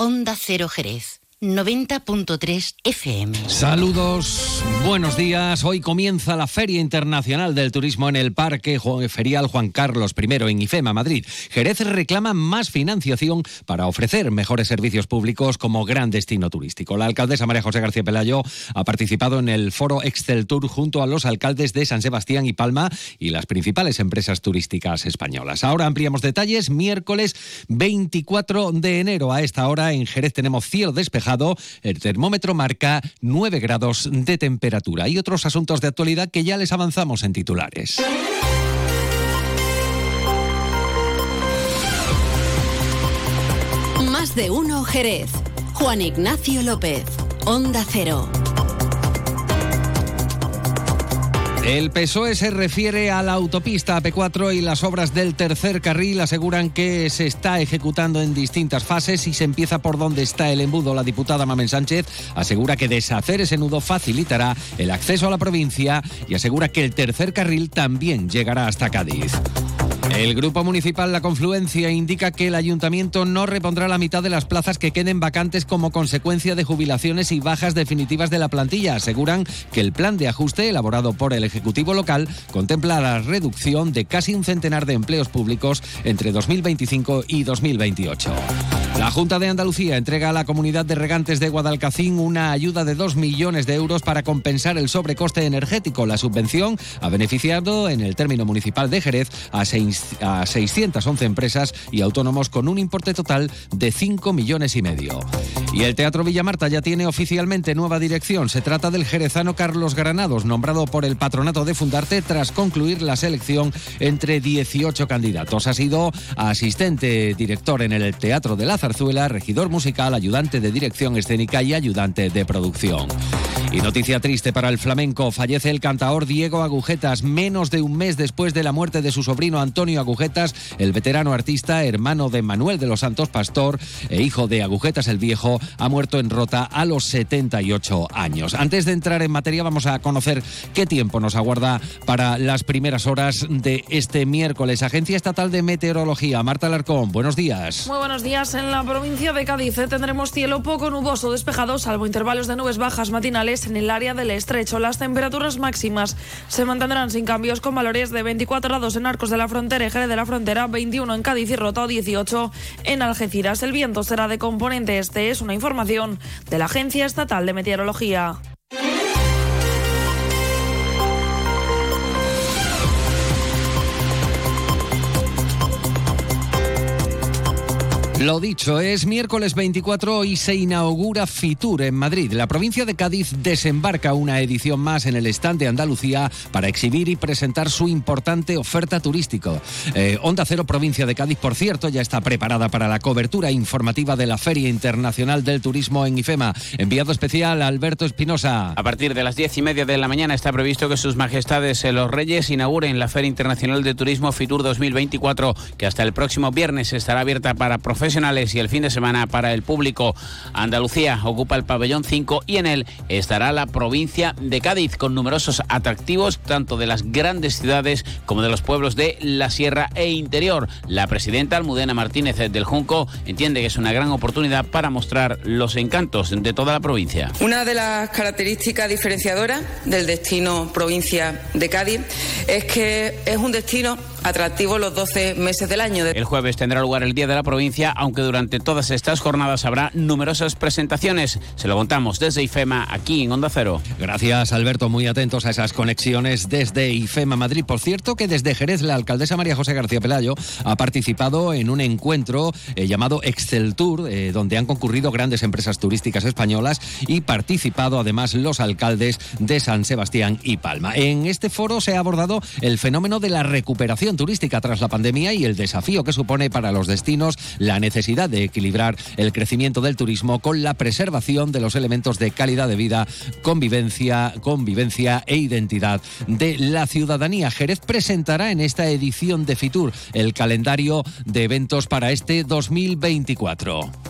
Onda Cero Jerez. 90.3 FM. Saludos, buenos días. Hoy comienza la Feria Internacional del Turismo en el Parque Ferial Juan Carlos I en IFEMA, Madrid. Jerez reclama más financiación para ofrecer mejores servicios públicos como gran destino turístico. La alcaldesa María José García Pelayo ha participado en el foro Excel Tour junto a los alcaldes de San Sebastián y Palma y las principales empresas turísticas españolas. Ahora ampliamos detalles. Miércoles 24 de enero a esta hora en Jerez tenemos cielo despejado el termómetro marca 9 grados de temperatura y otros asuntos de actualidad que ya les avanzamos en titulares. Más de uno Jerez. Juan Ignacio López. Onda Cero. El PSOE se refiere a la autopista AP4 y las obras del tercer carril aseguran que se está ejecutando en distintas fases y se empieza por donde está el embudo. La diputada Mamen Sánchez asegura que deshacer ese nudo facilitará el acceso a la provincia y asegura que el tercer carril también llegará hasta Cádiz. El Grupo Municipal La Confluencia indica que el ayuntamiento no repondrá la mitad de las plazas que queden vacantes como consecuencia de jubilaciones y bajas definitivas de la plantilla. Aseguran que el plan de ajuste elaborado por el Ejecutivo local contempla la reducción de casi un centenar de empleos públicos entre 2025 y 2028. La Junta de Andalucía entrega a la comunidad de regantes de Guadalcacín una ayuda de 2 millones de euros para compensar el sobrecoste energético. La subvención ha beneficiado en el término municipal de Jerez a 611 empresas y autónomos con un importe total de 5 millones y medio. Y el Teatro Villamarta ya tiene oficialmente nueva dirección. Se trata del jerezano Carlos Granados, nombrado por el patronato de Fundarte tras concluir la selección entre 18 candidatos. Ha sido asistente director en el Teatro de Lázaro Zarzuela, regidor musical, ayudante de dirección escénica y ayudante de producción. Y noticia triste para el flamenco, fallece el cantaor Diego Agujetas menos de un mes después de la muerte de su sobrino Antonio Agujetas, el veterano artista, hermano de Manuel de los Santos Pastor e hijo de Agujetas el Viejo, ha muerto en Rota a los 78 años. Antes de entrar en materia vamos a conocer qué tiempo nos aguarda para las primeras horas de este miércoles. Agencia Estatal de Meteorología, Marta Alarcón, buenos días. Muy buenos días. En la provincia de Cádiz eh, tendremos cielo poco nuboso despejado, salvo intervalos de nubes bajas matinales en el área del estrecho. Las temperaturas máximas se mantendrán sin cambios con valores de 24 grados en Arcos de la Frontera y de la Frontera, 21 en Cádiz y Rota, 18 en Algeciras. El viento será de componente este. Es una información de la Agencia Estatal de Meteorología. Lo dicho, es miércoles 24 y se inaugura Fitur en Madrid. La provincia de Cádiz desembarca una edición más en el stand de Andalucía para exhibir y presentar su importante oferta turística. Eh, Onda Cero Provincia de Cádiz, por cierto, ya está preparada para la cobertura informativa de la Feria Internacional del Turismo en IFEMA. Enviado especial Alberto Espinosa. A partir de las diez y media de la mañana está previsto que sus majestades eh, los reyes inauguren la Feria Internacional de Turismo Fitur 2024, que hasta el próximo viernes estará abierta para profesionales y el fin de semana para el público. Andalucía ocupa el pabellón 5 y en él estará la provincia de Cádiz con numerosos atractivos tanto de las grandes ciudades como de los pueblos de la sierra e interior. La presidenta Almudena Martínez del Junco entiende que es una gran oportunidad para mostrar los encantos de toda la provincia. Una de las características diferenciadoras del destino provincia de Cádiz es que es un destino atractivo los 12 meses del año. El jueves tendrá lugar el Día de la Provincia, aunque durante todas estas jornadas habrá numerosas presentaciones. Se lo contamos desde IFEMA, aquí en Onda Cero. Gracias, Alberto. Muy atentos a esas conexiones desde IFEMA Madrid. Por cierto, que desde Jerez, la alcaldesa María José García Pelayo ha participado en un encuentro eh, llamado Excel Tour, eh, donde han concurrido grandes empresas turísticas españolas y participado además los alcaldes de San Sebastián y Palma. En este foro se ha abordado el fenómeno de la recuperación turística tras la pandemia y el desafío que supone para los destinos la necesidad de equilibrar el crecimiento del turismo con la preservación de los elementos de calidad de vida, convivencia, convivencia e identidad de la ciudadanía. Jerez presentará en esta edición de Fitur el calendario de eventos para este 2024.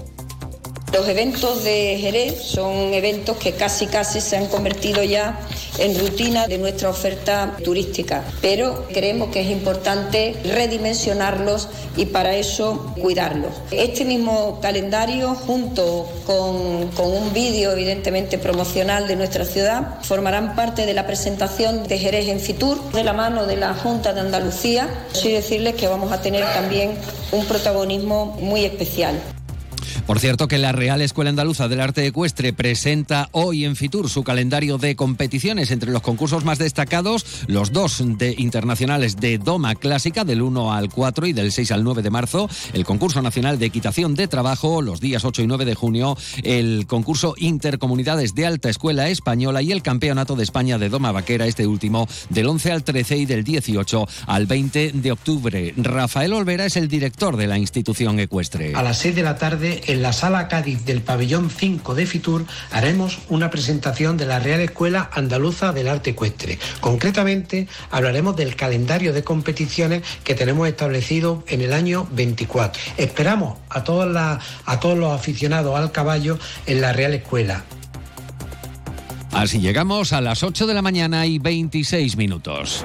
Los eventos de Jerez son eventos que casi casi se han convertido ya en rutina de nuestra oferta turística, pero creemos que es importante redimensionarlos y para eso cuidarlos. Este mismo calendario, junto con, con un vídeo evidentemente promocional de nuestra ciudad, formarán parte de la presentación de Jerez en Fitur, de la mano de la Junta de Andalucía. Sí decirles que vamos a tener también un protagonismo muy especial. Por cierto que la Real Escuela Andaluza del Arte Ecuestre presenta hoy en Fitur su calendario de competiciones entre los concursos más destacados, los dos de internacionales de Doma Clásica del 1 al 4 y del 6 al 9 de marzo, el concurso nacional de equitación de trabajo los días 8 y 9 de junio, el concurso Intercomunidades de Alta Escuela Española y el Campeonato de España de Doma Vaquera, este último del 11 al 13 y del 18 al 20 de octubre. Rafael Olvera es el director de la institución ecuestre. A las 6 de la tarde, en la Sala Cádiz del Pabellón 5 de Fitur haremos una presentación de la Real Escuela Andaluza del Arte Ecuestre. Concretamente, hablaremos del calendario de competiciones que tenemos establecido en el año 24. Esperamos a, a todos los aficionados al caballo en la Real Escuela. Así llegamos a las 8 de la mañana y 26 minutos.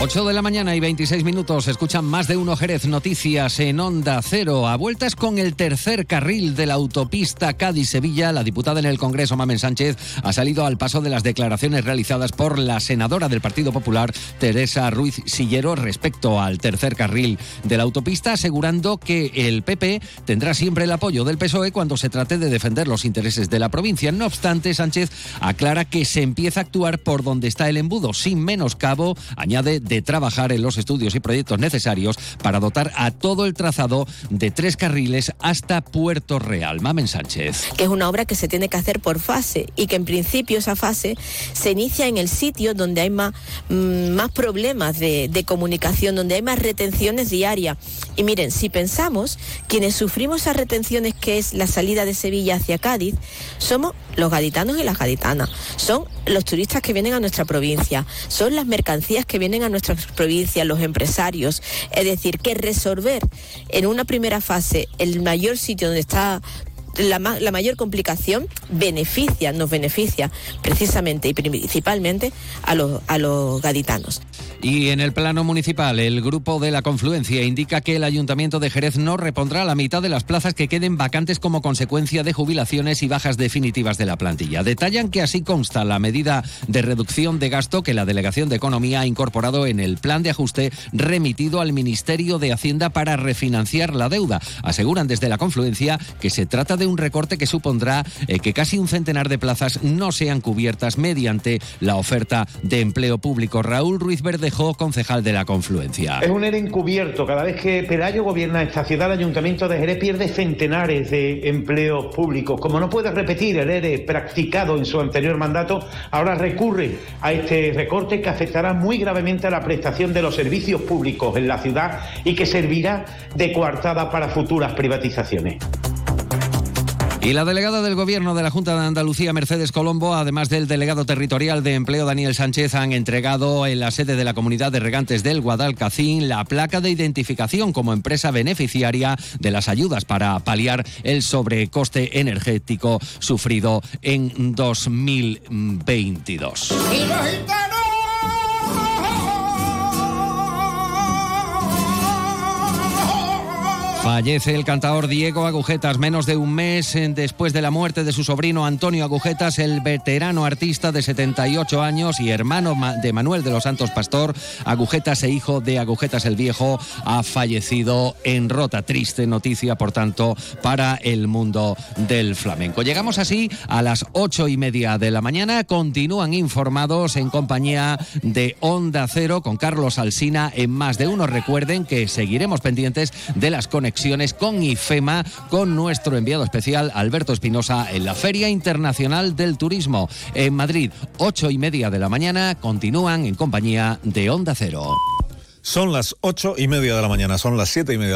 8 de la mañana y 26 minutos. Escuchan más de uno Jerez Noticias en Onda Cero. A vueltas con el tercer carril de la autopista Cádiz-Sevilla, la diputada en el Congreso, Mamen Sánchez, ha salido al paso de las declaraciones realizadas por la senadora del Partido Popular, Teresa Ruiz Sillero, respecto al tercer carril de la autopista, asegurando que el PP tendrá siempre el apoyo del PSOE cuando se trate de defender los intereses de la provincia. No obstante, Sánchez aclara que se empieza a actuar por donde está el embudo, sin menoscabo, añade de trabajar en los estudios y proyectos necesarios para dotar a todo el trazado de tres carriles hasta Puerto Real. Mamen Sánchez. Que es una obra que se tiene que hacer por fase y que en principio esa fase se inicia en el sitio donde hay más, mm, más problemas de, de comunicación, donde hay más retenciones diarias. Y miren, si pensamos, quienes sufrimos esas retenciones que es la salida de Sevilla hacia Cádiz, somos los gaditanos y las gaditanas, son los turistas que vienen a nuestra provincia, son las mercancías que vienen a nuestra provincia, los empresarios. Es decir, que resolver en una primera fase el mayor sitio donde está la, la, mayor complicación beneficia, nos beneficia precisamente y principalmente a los, a los gaditanos. Y en el plano municipal, el grupo de la confluencia indica que el Ayuntamiento de Jerez no repondrá la mitad de las plazas que queden vacantes como consecuencia de jubilaciones y bajas definitivas de la plantilla. Detallan que así consta la medida de reducción de gasto que la Delegación de Economía ha incorporado en el plan de ajuste remitido al Ministerio de Hacienda para refinanciar la deuda. Aseguran desde la confluencia que se trata de un recorte que supondrá eh, que casi un centenar de plazas no sean cubiertas mediante la oferta de empleo público. Raúl Ruiz Verde concejal de la Confluencia. Es un ERE encubierto. Cada vez que Pelayo gobierna esta ciudad, el Ayuntamiento de Jerez pierde centenares de empleos públicos. Como no puede repetir el ERE practicado en su anterior mandato, ahora recurre a este recorte que afectará muy gravemente a la prestación de los servicios públicos en la ciudad y que servirá de coartada para futuras privatizaciones. Y la delegada del Gobierno de la Junta de Andalucía, Mercedes Colombo, además del delegado territorial de empleo, Daniel Sánchez, han entregado en la sede de la comunidad de regantes del Guadalcacín la placa de identificación como empresa beneficiaria de las ayudas para paliar el sobrecoste energético sufrido en 2022. Fallece el cantador Diego Agujetas menos de un mes eh, después de la muerte de su sobrino Antonio Agujetas, el veterano artista de 78 años y hermano de Manuel de los Santos Pastor. Agujetas e hijo de Agujetas el Viejo ha fallecido en Rota. Triste noticia, por tanto, para el mundo del flamenco. Llegamos así a las ocho y media de la mañana. Continúan informados en compañía de Onda Cero con Carlos Alsina en más de uno. Recuerden que seguiremos pendientes de las conexiones con IFEMA con nuestro enviado especial Alberto Espinosa en la Feria Internacional del Turismo en Madrid. Ocho y media de la mañana continúan en compañía de Onda Cero. Son las ocho y media de la mañana, son las siete y media.